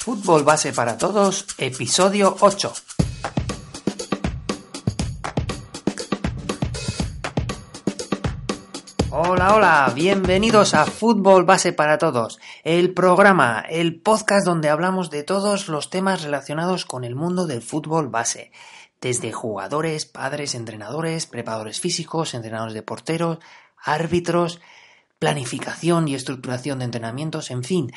Fútbol Base para Todos, episodio 8. Hola, hola, bienvenidos a Fútbol Base para Todos, el programa, el podcast donde hablamos de todos los temas relacionados con el mundo del fútbol base, desde jugadores, padres, entrenadores, preparadores físicos, entrenadores de porteros, árbitros, planificación y estructuración de entrenamientos, en fin,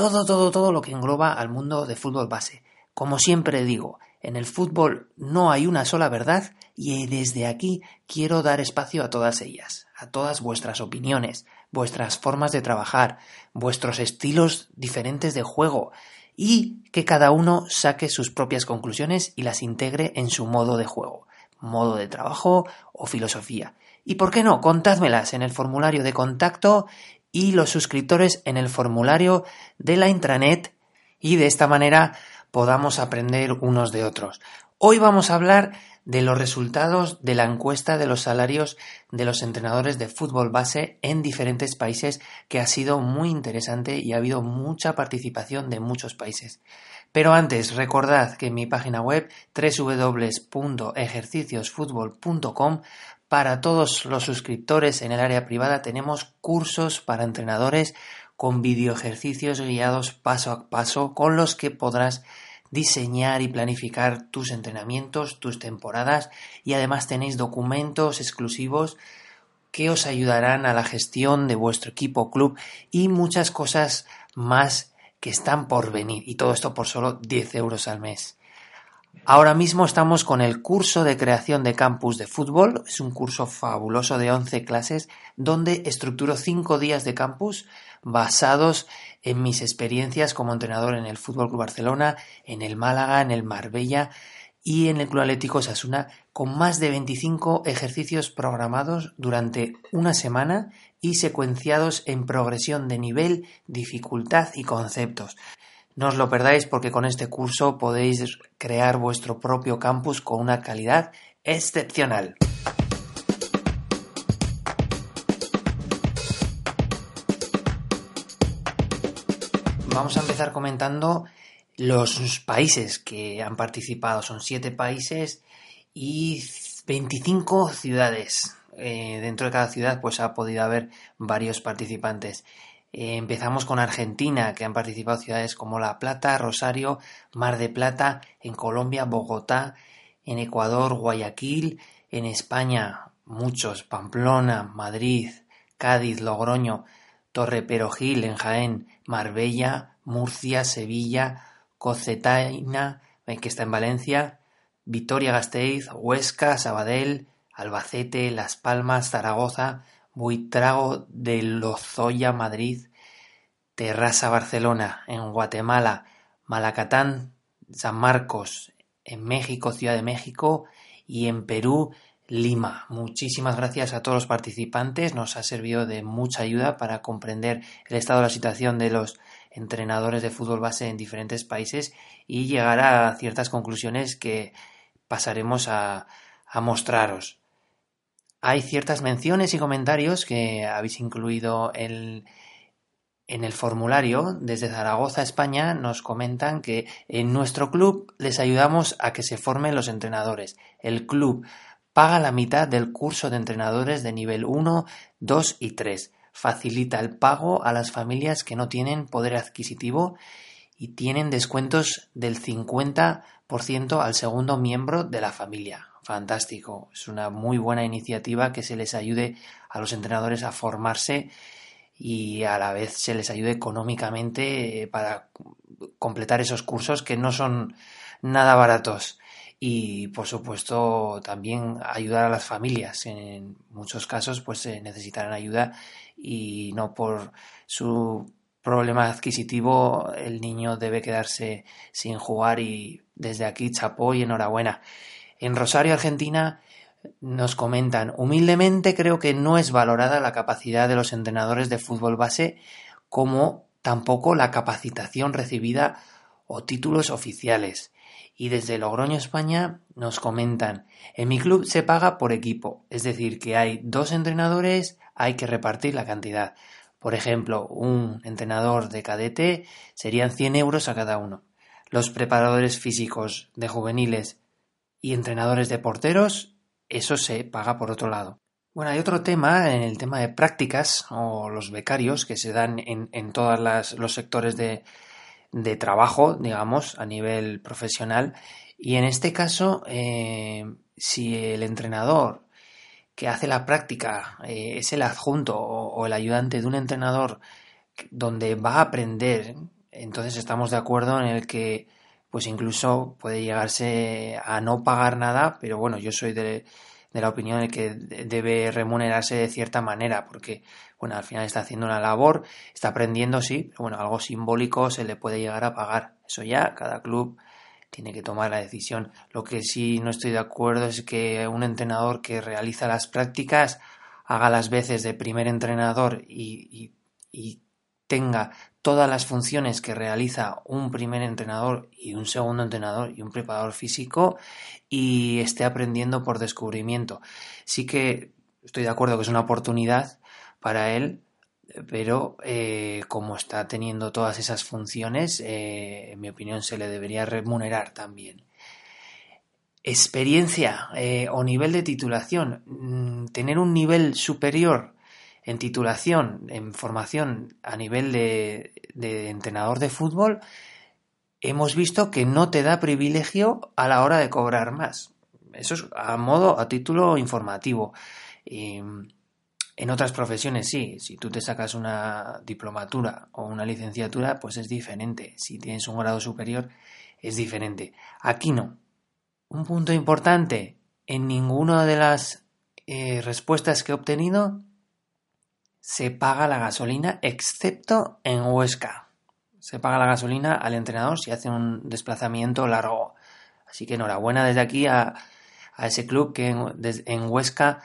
todo, todo, todo lo que engloba al mundo de fútbol base. Como siempre digo, en el fútbol no hay una sola verdad y desde aquí quiero dar espacio a todas ellas, a todas vuestras opiniones, vuestras formas de trabajar, vuestros estilos diferentes de juego y que cada uno saque sus propias conclusiones y las integre en su modo de juego, modo de trabajo o filosofía. Y por qué no, contádmelas en el formulario de contacto y los suscriptores en el formulario de la intranet y de esta manera podamos aprender unos de otros. Hoy vamos a hablar de los resultados de la encuesta de los salarios de los entrenadores de fútbol base en diferentes países que ha sido muy interesante y ha habido mucha participación de muchos países. Pero antes, recordad que en mi página web www.ejerciciosfutbol.com para todos los suscriptores en el área privada tenemos cursos para entrenadores con video ejercicios guiados paso a paso con los que podrás diseñar y planificar tus entrenamientos, tus temporadas y además tenéis documentos exclusivos que os ayudarán a la gestión de vuestro equipo club y muchas cosas más que están por venir y todo esto por solo 10 euros al mes. Ahora mismo estamos con el curso de creación de campus de fútbol. Es un curso fabuloso de 11 clases donde estructuro 5 días de campus basados en mis experiencias como entrenador en el Fútbol Club Barcelona, en el Málaga, en el Marbella y en el Club Atlético Sasuna con más de 25 ejercicios programados durante una semana y secuenciados en progresión de nivel, dificultad y conceptos. No os lo perdáis porque con este curso podéis crear vuestro propio campus con una calidad excepcional. Vamos a empezar comentando los países que han participado. Son siete países y 25 ciudades. Eh, dentro de cada ciudad pues ha podido haber varios participantes. Eh, empezamos con Argentina, que han participado ciudades como La Plata, Rosario, Mar de Plata, en Colombia, Bogotá, en Ecuador, Guayaquil, en España, muchos, Pamplona, Madrid, Cádiz, Logroño, Torre Perojil, en Jaén, Marbella, Murcia, Sevilla, Cocetaina, eh, que está en Valencia, Vitoria Gasteiz, Huesca, Sabadell, Albacete, Las Palmas, Zaragoza, Buitrago de Lozoya, Madrid, Terrassa, Barcelona, en Guatemala, Malacatán, San Marcos, en México, Ciudad de México y en Perú, Lima. Muchísimas gracias a todos los participantes, nos ha servido de mucha ayuda para comprender el estado de la situación de los entrenadores de fútbol base en diferentes países y llegar a ciertas conclusiones que pasaremos a, a mostraros. Hay ciertas menciones y comentarios que habéis incluido en, el formulario. Desde Zaragoza, España, nos comentan que en nuestro club les ayudamos a que se formen los entrenadores. El club paga la mitad del curso de entrenadores de nivel 1, 2 y 3. Facilita el pago a las familias que no tienen poder adquisitivo y tienen descuentos del 50% al segundo miembro de la familia fantástico. Es una muy buena iniciativa que se les ayude a los entrenadores a formarse y a la vez se les ayude económicamente eh, para completar esos cursos que no son nada baratos. Y por supuesto también ayudar a las familias. En muchos casos pues necesitarán ayuda y no por su problema adquisitivo el niño debe quedarse sin jugar y desde aquí chapó y enhorabuena. En Rosario, Argentina, nos comentan, humildemente creo que no es valorada la capacidad de los entrenadores de fútbol base como tampoco la capacitación recibida o títulos oficiales. Y desde Logroño, España, nos comentan, en mi club se paga por equipo, es decir, que hay dos entrenadores, hay que repartir la cantidad. Por ejemplo, un entrenador de cadete serían 100 euros a cada uno. Los preparadores físicos de juveniles y entrenadores de porteros, eso se paga por otro lado. Bueno, hay otro tema, en el tema de prácticas o los becarios que se dan en, en todos los sectores de, de, trabajo, digamos, a nivel profesional. Y en este caso, eh, si el entrenador que hace la práctica eh, es el adjunto o, el ayudante de un entrenador donde va a aprender, entonces estamos de acuerdo en el que pues incluso puede llegarse a no pagar nada, pero bueno, yo soy de, de la opinión de que debe remunerarse de cierta manera, porque bueno, al final está haciendo una labor, está aprendiendo, sí, pero bueno, algo simbólico se le puede llegar a pagar. Eso ya, cada club tiene que tomar la decisión. Lo que sí no estoy de acuerdo es que un entrenador que realiza las prácticas haga las veces de primer entrenador y, y, tenga todas las funciones que realiza un primer entrenador y un segundo entrenador y un preparador físico y esté aprendiendo por descubrimiento. Sí que estoy de acuerdo que es una oportunidad para él pero eh, como está teniendo todas esas funciones, eh, en mi opinión se le debería remunerar también. Experiencia eh, o nivel de titulación. Mm, tener un nivel superior en titulación, en formación a nivel de, entrenador de fútbol, hemos visto que no te da privilegio a la hora de cobrar más. Eso es a modo, a título informativo. En otras profesiones sí, si tú te sacas una diplomatura o una licenciatura, pues es diferente. Si tienes un grado superior, es diferente. Aquí no. Un punto importante, en ninguna de las eh, respuestas que he obtenido se paga la gasolina, excepto en Huesca. Se paga la gasolina al entrenador si hace un desplazamiento largo. Así que enhorabuena desde aquí a, ese club que en Huesca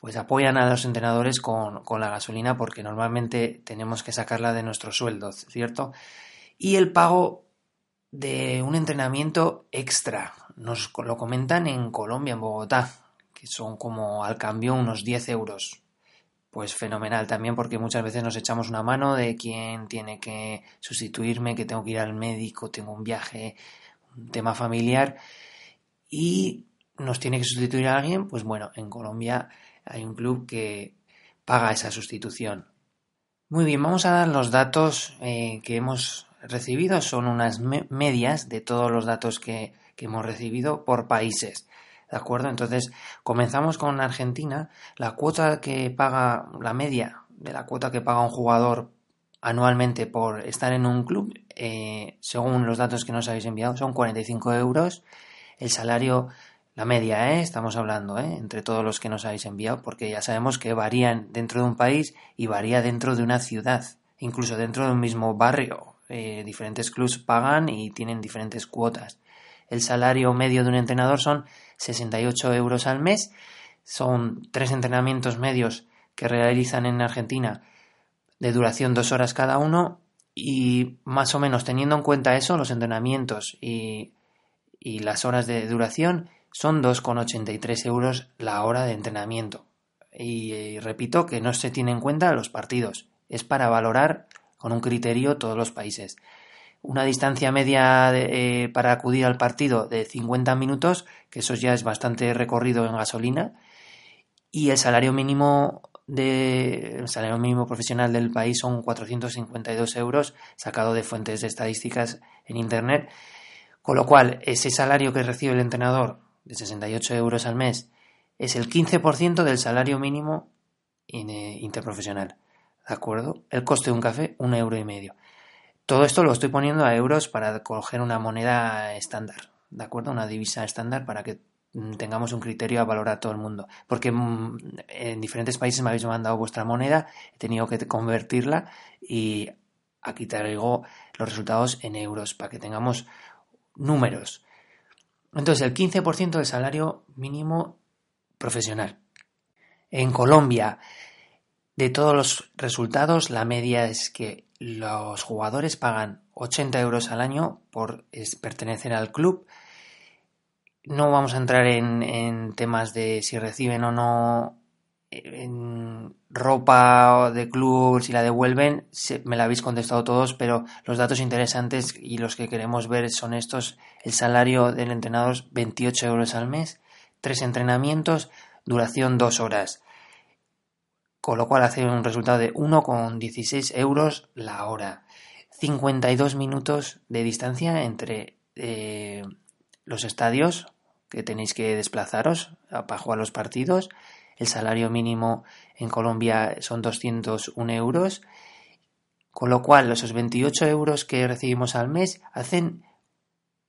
pues apoyan a los entrenadores con, la gasolina porque normalmente tenemos que sacarla de nuestros sueldos, ¿cierto? Y el pago de un entrenamiento extra, nos lo comentan en Colombia, en Bogotá, que son como al cambio unos 10 euros. Pues fenomenal también porque muchas veces nos echamos una mano de quién tiene que sustituirme, que tengo que ir al médico, tengo un viaje, un tema familiar y nos tiene que sustituir a alguien, pues bueno, en Colombia hay un club que paga esa sustitución. Muy bien, vamos a dar los datos eh, que hemos recibido. Son unas medias de todos los datos que, que hemos recibido por países. ¿De acuerdo? Entonces, comenzamos con Argentina. La cuota que paga, la media de la cuota que paga un jugador anualmente por estar en un club, eh, según los datos que nos habéis enviado, son 45 euros. El salario la media, ¿eh? estamos hablando, ¿eh? entre todos los que nos habéis enviado, porque ya sabemos que varían dentro de un país y varía dentro de una ciudad, incluso dentro de un mismo barrio. Eh, diferentes clubs pagan y tienen diferentes cuotas. El salario medio de un entrenador son 68 euros al mes, son tres entrenamientos medios que realizan en Argentina de duración dos horas cada uno y más o menos teniendo en cuenta eso, los entrenamientos y, y las horas de duración, son 2,83 euros la hora de entrenamiento. Y, repito que no se tiene en cuenta los partidos, es para valorar con un criterio todos los países. Una distancia media eh, para acudir al partido de 50 minutos, que eso ya es bastante recorrido en gasolina, y el salario mínimo de el salario mínimo profesional del país son 452 euros sacado de fuentes de estadísticas en internet con lo cual ese salario que recibe el entrenador de 68 euros al mes es el 15% del salario mínimo eh, interprofesional. ¿De acuerdo? El coste de un café, un euro y medio. Todo esto lo estoy poniendo a euros para coger una moneda estándar. ¿De acuerdo? Una divisa estándar para que mm, tengamos un criterio a valorar todo el mundo. Porque mm, en diferentes países me habéis mandado vuestra moneda, he tenido que convertirla y aquí traigo los resultados en euros para que tengamos números. Entonces, el 15% del salario mínimo profesional. En Colombia, de todos los resultados, la media es que los jugadores pagan 80 euros al año por pertenecer al club. No vamos a entrar en, temas de si reciben o no en ropa de club, si la devuelven, me la habéis contestado todos, pero los datos interesantes y los que queremos ver son estos. El salario del entrenador 28 euros al mes, tres entrenamientos, duración dos horas. Con lo cual hace un resultado de 1,16 euros la hora. 52 minutos de distancia entre eh, los estadios que tenéis que desplazaros para jugar los partidos el salario mínimo en Colombia son 201 euros, con lo cual esos 28 euros que recibimos al mes hacen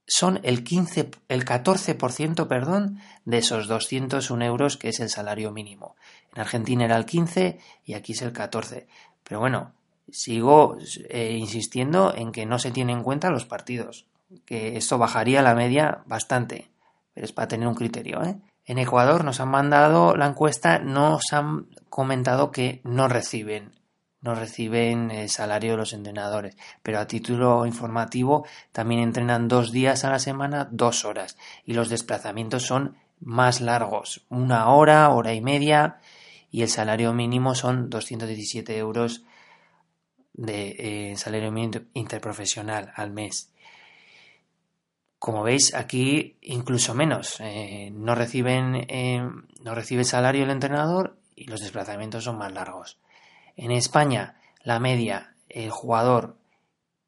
son el 15, el 14%, perdón, de esos 201 euros que es el salario mínimo. En Argentina era el 15 y aquí es el 14. Pero bueno, sigo eh, insistiendo en que no se tienen en cuenta los partidos, que esto bajaría la media bastante, pero es para tener un criterio, ¿eh? En Ecuador nos han mandado la encuesta, nos han comentado que no reciben, no reciben el salario de los entrenadores, pero a título informativo también entrenan dos días a la semana, dos horas, y los desplazamientos son más largos, una hora, hora y media, y el salario mínimo son 217 euros de eh, salario mínimo interprofesional al mes. Como veis, aquí incluso menos. Eh, no, reciben, eh, no recibe salario el entrenador y los desplazamientos son más largos. En España, la media, el jugador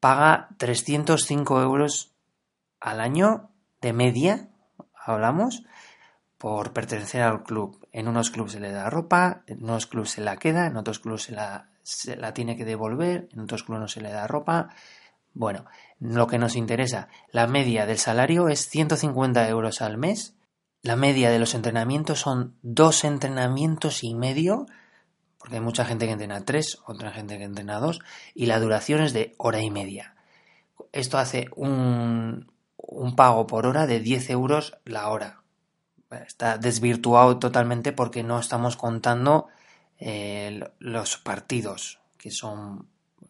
paga 305 euros al año de media, hablamos, por pertenecer al club. En unos clubes se le da ropa, en unos clubes se la queda, en otros clubes se la, se la tiene que devolver, en otros clubes no se le da ropa. Bueno, lo que nos interesa, la media del salario es 150 euros al mes, la media de los entrenamientos son dos entrenamientos y medio, porque hay mucha gente que entrena tres, otra gente que entrena dos, y la duración es de hora y media. Esto hace un, pago por hora de 10 euros la hora. Está desvirtuado totalmente porque no estamos contando eh, los partidos, que son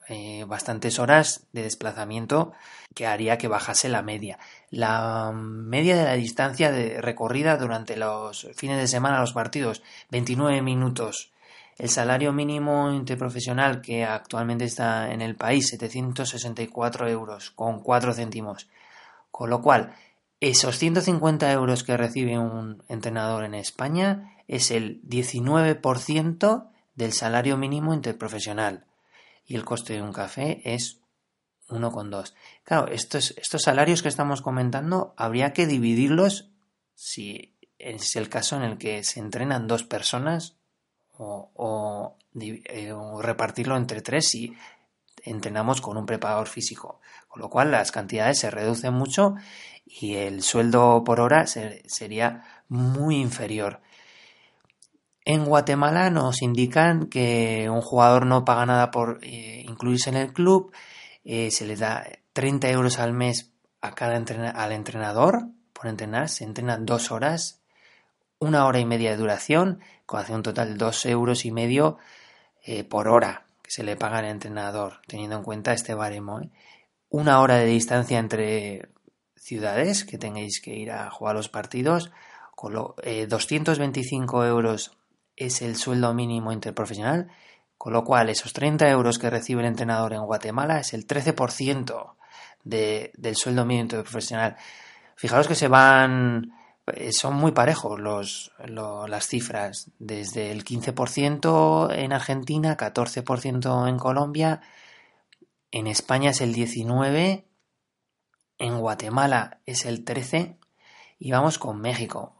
eh, bastantes horas de desplazamiento que haría que bajase la media. La media de la distancia de recorrida durante los fines de semana, los partidos, 29 minutos. El salario mínimo interprofesional que actualmente está en el país, 764 euros con 4 céntimos. Con lo cual, esos 150 euros que recibe un entrenador en España es el 19% del salario mínimo interprofesional y el coste de un café es 1,2. Claro, estos, estos salarios que estamos comentando habría que dividirlos si es el caso en el que se entrenan dos personas o, eh, repartirlo entre tres si entrenamos con un preparador físico. Con lo cual las cantidades se reducen mucho y el sueldo por hora sería muy inferior. En Guatemala nos indican que un jugador no paga nada por eh, incluirse en el club, eh, se le da 30 euros al mes a cada al entrenador por entrenar, se entrenan dos horas, una hora y media de duración, hace un total de dos euros y medio eh, por hora que se le paga al entrenador, teniendo en cuenta este baremo. Una hora de distancia entre ciudades que tengáis que ir a jugar los partidos, con 225 euros es el sueldo mínimo interprofesional, con lo cual esos 30 euros que recibe el entrenador en Guatemala es el 13% de, del sueldo mínimo interprofesional. Fijaros que se van, eh, son muy parejos los, las cifras, desde el 15% en Argentina, 14% en Colombia, en España es el 19%, en Guatemala es el 13% y vamos con México.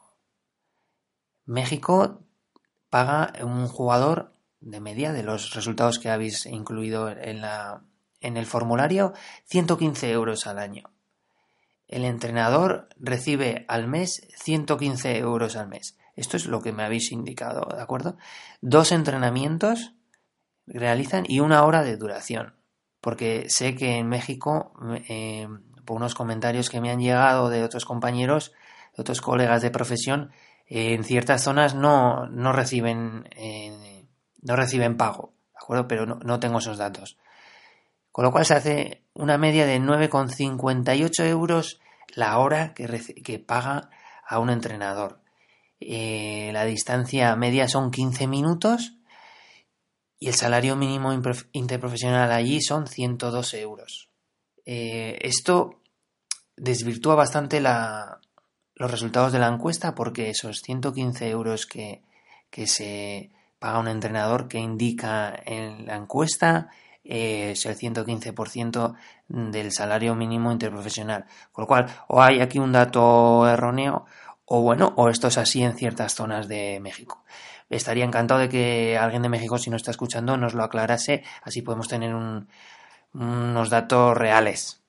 México paga un jugador de media de los resultados que habéis incluido en, la, en el formulario 115 euros al año. El entrenador recibe al mes 115 euros al mes. Esto es lo que me habéis indicado, ¿de acuerdo? Dos entrenamientos realizan y una hora de duración. Porque sé que en México, eh, por unos comentarios que me han llegado de otros compañeros, de otros colegas de profesión, en ciertas zonas no, no reciben eh, no reciben pago, ¿de acuerdo? Pero no, tengo esos datos. Con lo cual se hace una media de 9,58 euros la hora que, paga a un entrenador. eh, la distancia media son 15 minutos y el salario mínimo interprofesional allí son 102 euros. Eh, esto desvirtúa bastante los resultados de la encuesta porque esos 115 euros que, que se paga un entrenador que indica en la encuesta es el 115% del salario mínimo interprofesional. Con lo cual, o hay aquí un dato erróneo, o bueno, o esto es así en ciertas zonas de México. Estaría encantado de que alguien de México, si no está escuchando, nos lo aclarase, así podemos tener unos datos reales.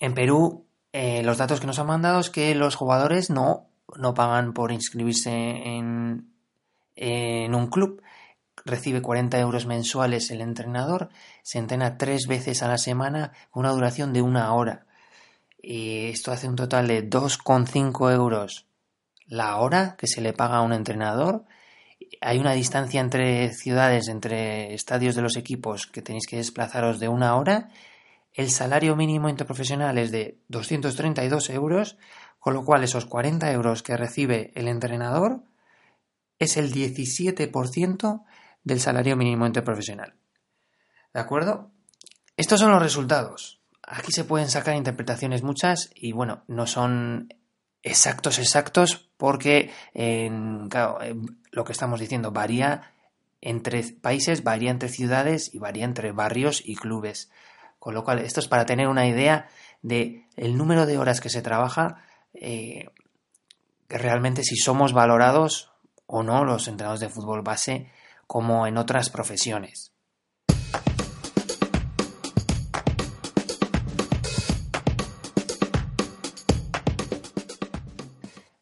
En Perú, eh, los datos que nos han mandado es que los jugadores no, no pagan por inscribirse en, en un club. Recibe 40 euros mensuales el entrenador, se entrena tres veces a la semana con una duración de una hora. Y esto hace un total de 2,5 euros la hora que se le paga a un entrenador hay una distancia entre ciudades, entre estadios de los equipos que tenéis que desplazaros de una hora. El salario mínimo interprofesional es de 232 euros, con lo cual esos 40 euros que recibe el entrenador es el 17% del salario mínimo interprofesional. ¿De acuerdo? Estos son los resultados. Aquí se pueden sacar interpretaciones muchas y bueno, no son exactos, exactos, porque lo que estamos diciendo varía entre países, varía entre ciudades y varía entre barrios y clubes. Con lo cual, esto es para tener una idea de el número de horas que se trabaja, eh, realmente si somos valorados o no los entrenadores de fútbol base como en otras profesiones.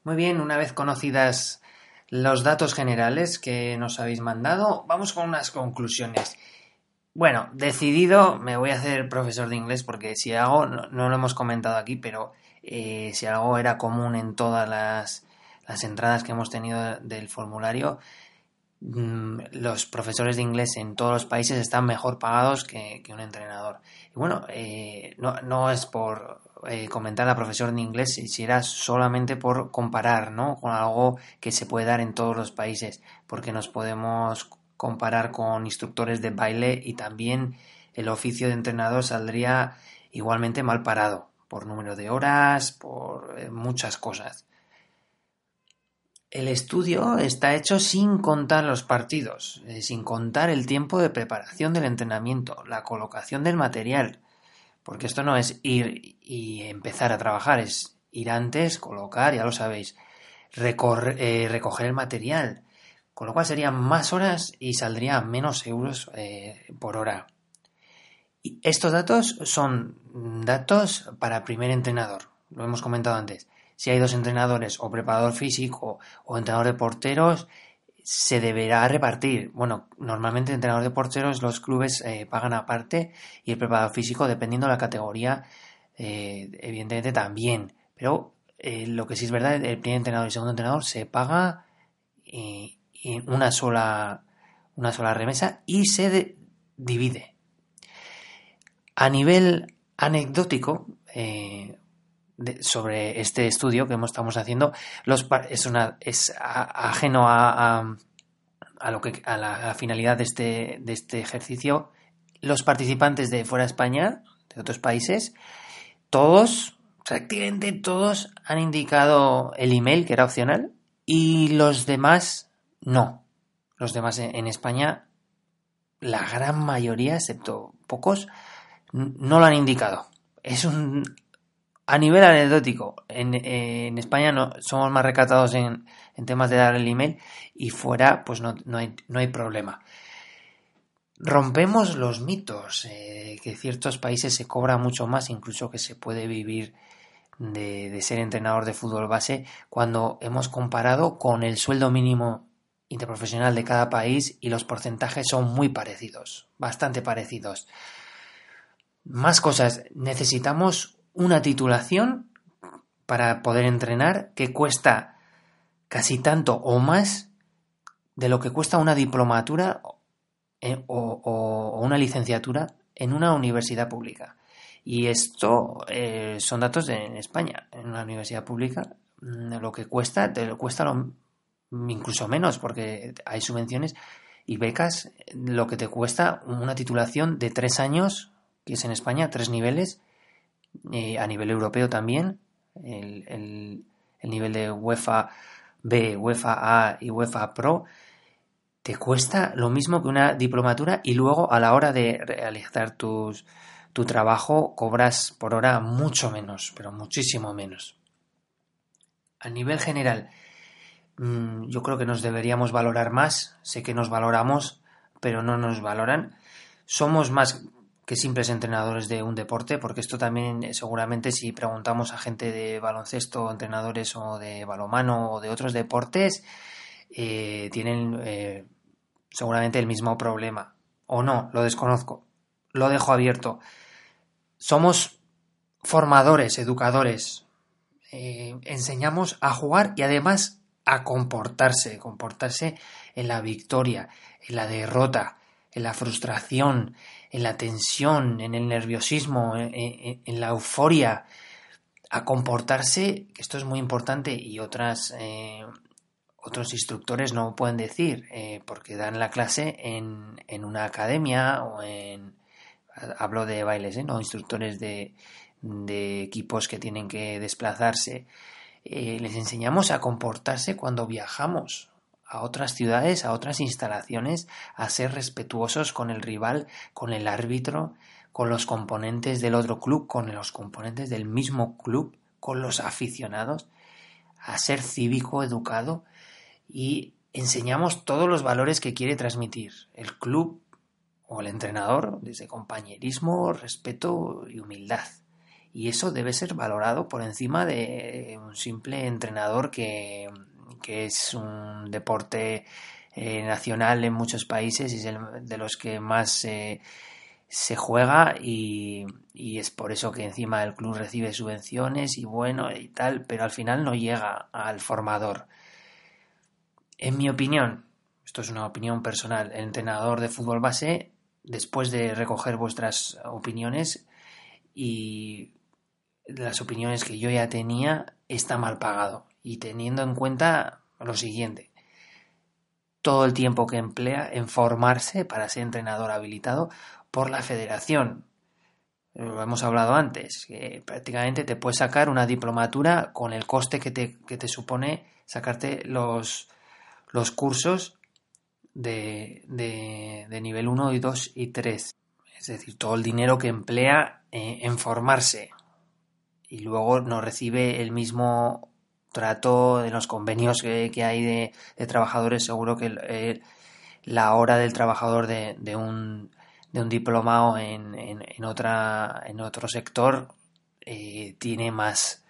Muy bien, una vez conocidas los datos generales que nos habéis mandado, vamos con unas conclusiones. Bueno, decidido, me voy a hacer profesor de inglés porque si algo, no, lo hemos comentado aquí, pero eh, si algo era común en todas las, entradas que hemos tenido del formulario, los profesores de inglés en todos los países están mejor pagados que, un entrenador. Y bueno, eh, no, no, es por eh, comentar a profesor de inglés si era solamente por comparar, ¿no? Con algo que se puede dar en todos los países, porque nos podemos comparar con instructores de baile y también el oficio de entrenador saldría igualmente mal parado, por número de horas, por eh, muchas cosas. El estudio está hecho sin contar los partidos, eh, sin contar el tiempo de preparación del entrenamiento, la colocación del material, porque esto no es ir y empezar a trabajar, es ir antes, colocar, ya lo sabéis, eh, recoger el material, con lo cual serían más horas y saldría menos euros eh, por hora. Y estos datos son datos para primer entrenador, lo hemos comentado antes. Si hay dos entrenadores o preparador físico o entrenador de porteros, se deberá repartir. Bueno, normalmente entrenador de porteros los clubes eh, pagan aparte y el preparador físico, dependiendo de la categoría, eh, evidentemente también. Pero eh, lo que sí es verdad, el primer entrenador y el segundo entrenador se paga en una sola, una sola remesa y se divide. A nivel anecdótico, sobre este estudio que estamos haciendo es, una, es ajeno a, a, lo que, a la finalidad de este, de este ejercicio. Los participantes de fuera de España, de otros países, todos, prácticamente todos han indicado el email, que era opcional, y los demás no. Los demás en España, la gran mayoría, excepto pocos, no lo han indicado. Es un a nivel anecdótico, en, España no, somos más recatados en, temas de dar el email y fuera pues no, hay, no hay, problema. Rompemos los mitos, eh, que ciertos países se cobra mucho más, incluso que se puede vivir de ser entrenador de fútbol base, cuando hemos comparado con el sueldo mínimo interprofesional de cada país y los porcentajes son muy parecidos, bastante parecidos. Más cosas, necesitamos una titulación para poder entrenar que cuesta casi tanto o más de lo que cuesta una diplomatura eh, o, una licenciatura en una universidad pública. Y esto eh, son datos de en España. En una universidad pública mm, lo que cuesta, te cuesta incluso menos, porque hay subvenciones y becas, lo que te cuesta una titulación de tres años, que es en España, tres niveles, eh, a nivel europeo también, el, el, el, nivel de UEFA B, UEFA A y UEFA Pro, te cuesta lo mismo que una diplomatura y luego a la hora de realizar tus, tu trabajo cobras por hora mucho menos, pero muchísimo menos. A nivel general, mm, yo creo que nos deberíamos valorar más. Sé que nos valoramos, pero no nos valoran. Somos más que simples entrenadores de un deporte, porque esto también eh, seguramente si preguntamos a gente de baloncesto, entrenadores o de balomano o de otros deportes, eh, tienen eh, seguramente el mismo problema. O no, lo desconozco. Lo dejo abierto. Somos formadores, educadores. enseñamos a jugar y además a comportarse, comportarse en la victoria, en la derrota, en la frustración, en la tensión, en el nerviosismo, en, la euforia, a comportarse, que esto es muy importante y otras, eh, otros instructores no pueden decir, eh, porque dan la clase en, en, una academia o en... Hablo de bailes, ¿eh? no instructores de, de equipos que tienen que desplazarse. les enseñamos a comportarse cuando viajamos, a otras ciudades, a otras instalaciones, a ser respetuosos con el rival, con el árbitro, con los componentes del otro club, con los componentes del mismo club, con los aficionados, a ser cívico, educado y enseñamos todos los valores que quiere transmitir el club o el entrenador, desde compañerismo, respeto y humildad. Y eso debe ser valorado por encima de un simple entrenador que que es un deporte eh, nacional en muchos países y es de los que más se juega y, y, es por eso que encima el club recibe subvenciones y bueno y tal, pero al final no llega al formador. En mi opinión, esto es una opinión personal, el entrenador de fútbol base, después de recoger vuestras opiniones y las opiniones que yo ya tenía, está mal pagado y teniendo en cuenta lo siguiente, todo el tiempo que emplea en formarse para ser entrenador habilitado por la federación. Lo hemos hablado antes, que prácticamente te puedes sacar una diplomatura con el coste que te, que te supone sacarte los, los cursos de, de, de, nivel 1 y 2 y 3. Es decir, todo el dinero que emplea eh, en formarse y luego no recibe el mismo trato, de los convenios que, hay de, trabajadores, seguro que la hora del trabajador de, de, un, de un diplomado en, en, otra, en otro sector eh, tiene más,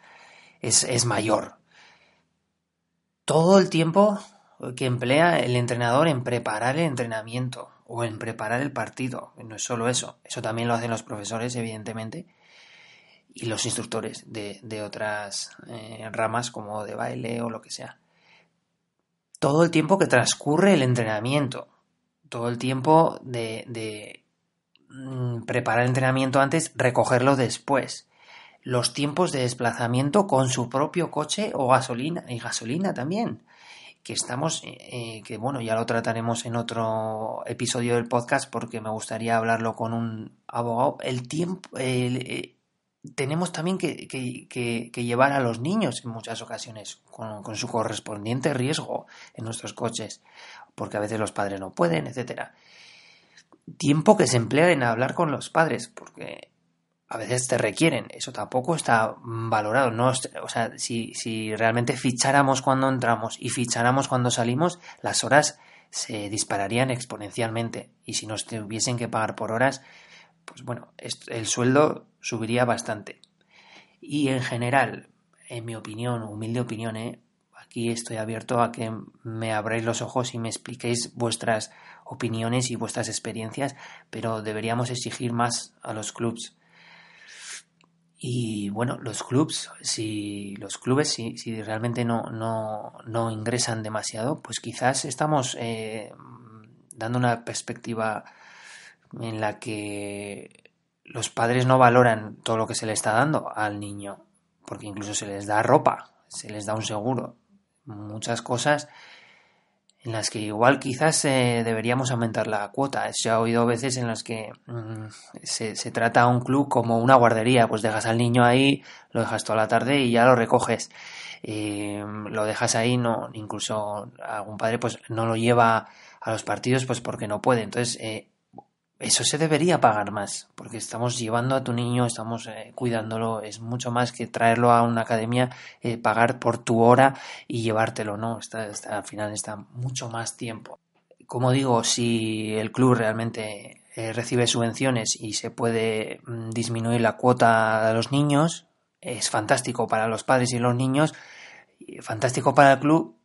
es, es mayor. Todo el tiempo que emplea el entrenador en preparar el entrenamiento o en preparar el partido. No es solo eso, eso también lo hacen los profesores, evidentemente, y los instructores de, de otras eh, ramas como de baile o lo que sea. Todo el tiempo que transcurre el entrenamiento, todo el tiempo de, de mm, preparar el entrenamiento antes, recogerlo después, los tiempos de desplazamiento con su propio coche o gasolina, y gasolina también, que estamos, eh, eh, que bueno, ya lo trataremos en otro episodio del podcast porque me gustaría hablarlo con un abogado, el tiempo, tenemos también que, llevar a los niños en muchas ocasiones con, su correspondiente riesgo en nuestros coches, porque a veces los padres no pueden, etcétera. Tiempo que se emplea en hablar con los padres, porque a veces te requieren, eso tampoco está valorado, no, o sea, si realmente ficháramos cuando entramos y ficháramos cuando salimos, las horas se dispararían exponencialmente. Y si nos tuviesen que pagar por horas, pues bueno, el sueldo subiría bastante. Y en general, en mi opinión, humilde opinión, ¿eh? aquí estoy abierto a que me abráis los ojos y me expliquéis vuestras opiniones y vuestras experiencias, pero deberíamos exigir más a los clubs. Y bueno, los clubs, si los clubes, si, si realmente no, no, no, ingresan demasiado, pues quizás estamos eh, dando una perspectiva en la que los padres no valoran todo lo que se le está dando al niño, porque incluso se les da ropa, se les da un seguro, muchas cosas en las que igual quizás eh, deberíamos aumentar la cuota. Se ha oído veces en las que mm, se, trata a un club como una guardería, pues dejas al niño ahí, lo dejas toda la tarde y ya lo recoges. Eh, lo dejas ahí, no, incluso algún padre pues no lo lleva a los partidos pues porque no puede. Entonces, eh, eso se debería pagar más, porque estamos llevando a tu niño, estamos eh, cuidándolo, es mucho más que traerlo a una academia, eh, pagar por tu hora y llevártelo, ¿no? Está, al final está mucho más tiempo. Como digo, si el club realmente eh, recibe subvenciones y se puede mm, disminuir la cuota de los niños, es fantástico para los padres y los niños, fantástico para el club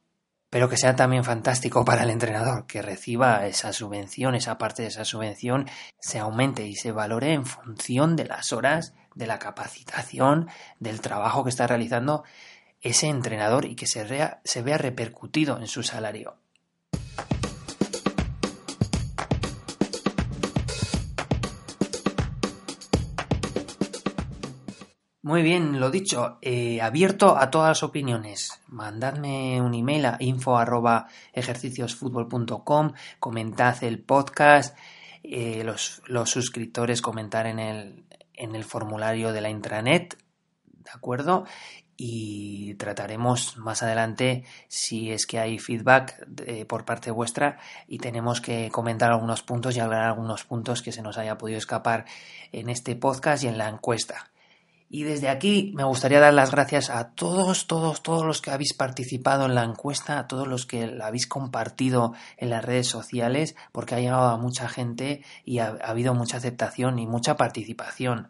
pero que sea también fantástico para el entrenador, que reciba esa subvención, esa parte de esa subvención se aumente y se valore en función de las horas, de la capacitación, del trabajo que está realizando ese entrenador y que se se vea repercutido en su salario. Muy bien, lo dicho, eh, abierto a todas las opiniones. Mandadme un email a info comentad el podcast, eh, los, los, suscriptores comentar en el, en el formulario de la intranet, ¿de acuerdo? Y trataremos más adelante si es que hay feedback por parte vuestra y tenemos que comentar algunos puntos y hablar algunos puntos que se nos haya podido escapar en este podcast y en la encuesta. Y desde aquí me gustaría dar las gracias a todos, todos, todos los que habéis participado en la encuesta, a todos los que la habéis compartido en las redes sociales, porque ha llegado a mucha gente y ha, habido mucha aceptación y mucha participación.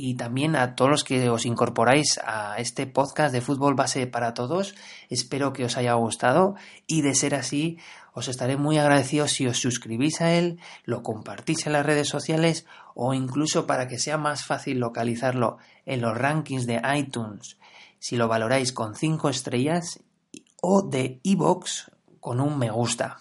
Y también a todos los que os incorporáis a este podcast de Fútbol Base para Todos. Espero que os haya gustado y de ser así, os estaré muy agradecido si os suscribís a él, lo compartís en las redes sociales o incluso para que sea más fácil localizarlo en los rankings de iTunes, si lo valoráis con 5 estrellas o de iBox con un me gusta.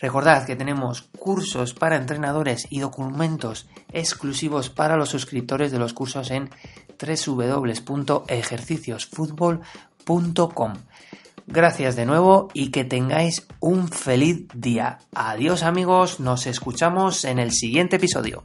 Recordad que tenemos cursos para entrenadores y documentos exclusivos para los suscriptores de los cursos en www.ejerciciosfutbol.com. Gracias de nuevo y que tengáis un feliz día. Adiós amigos, nos escuchamos en el siguiente episodio.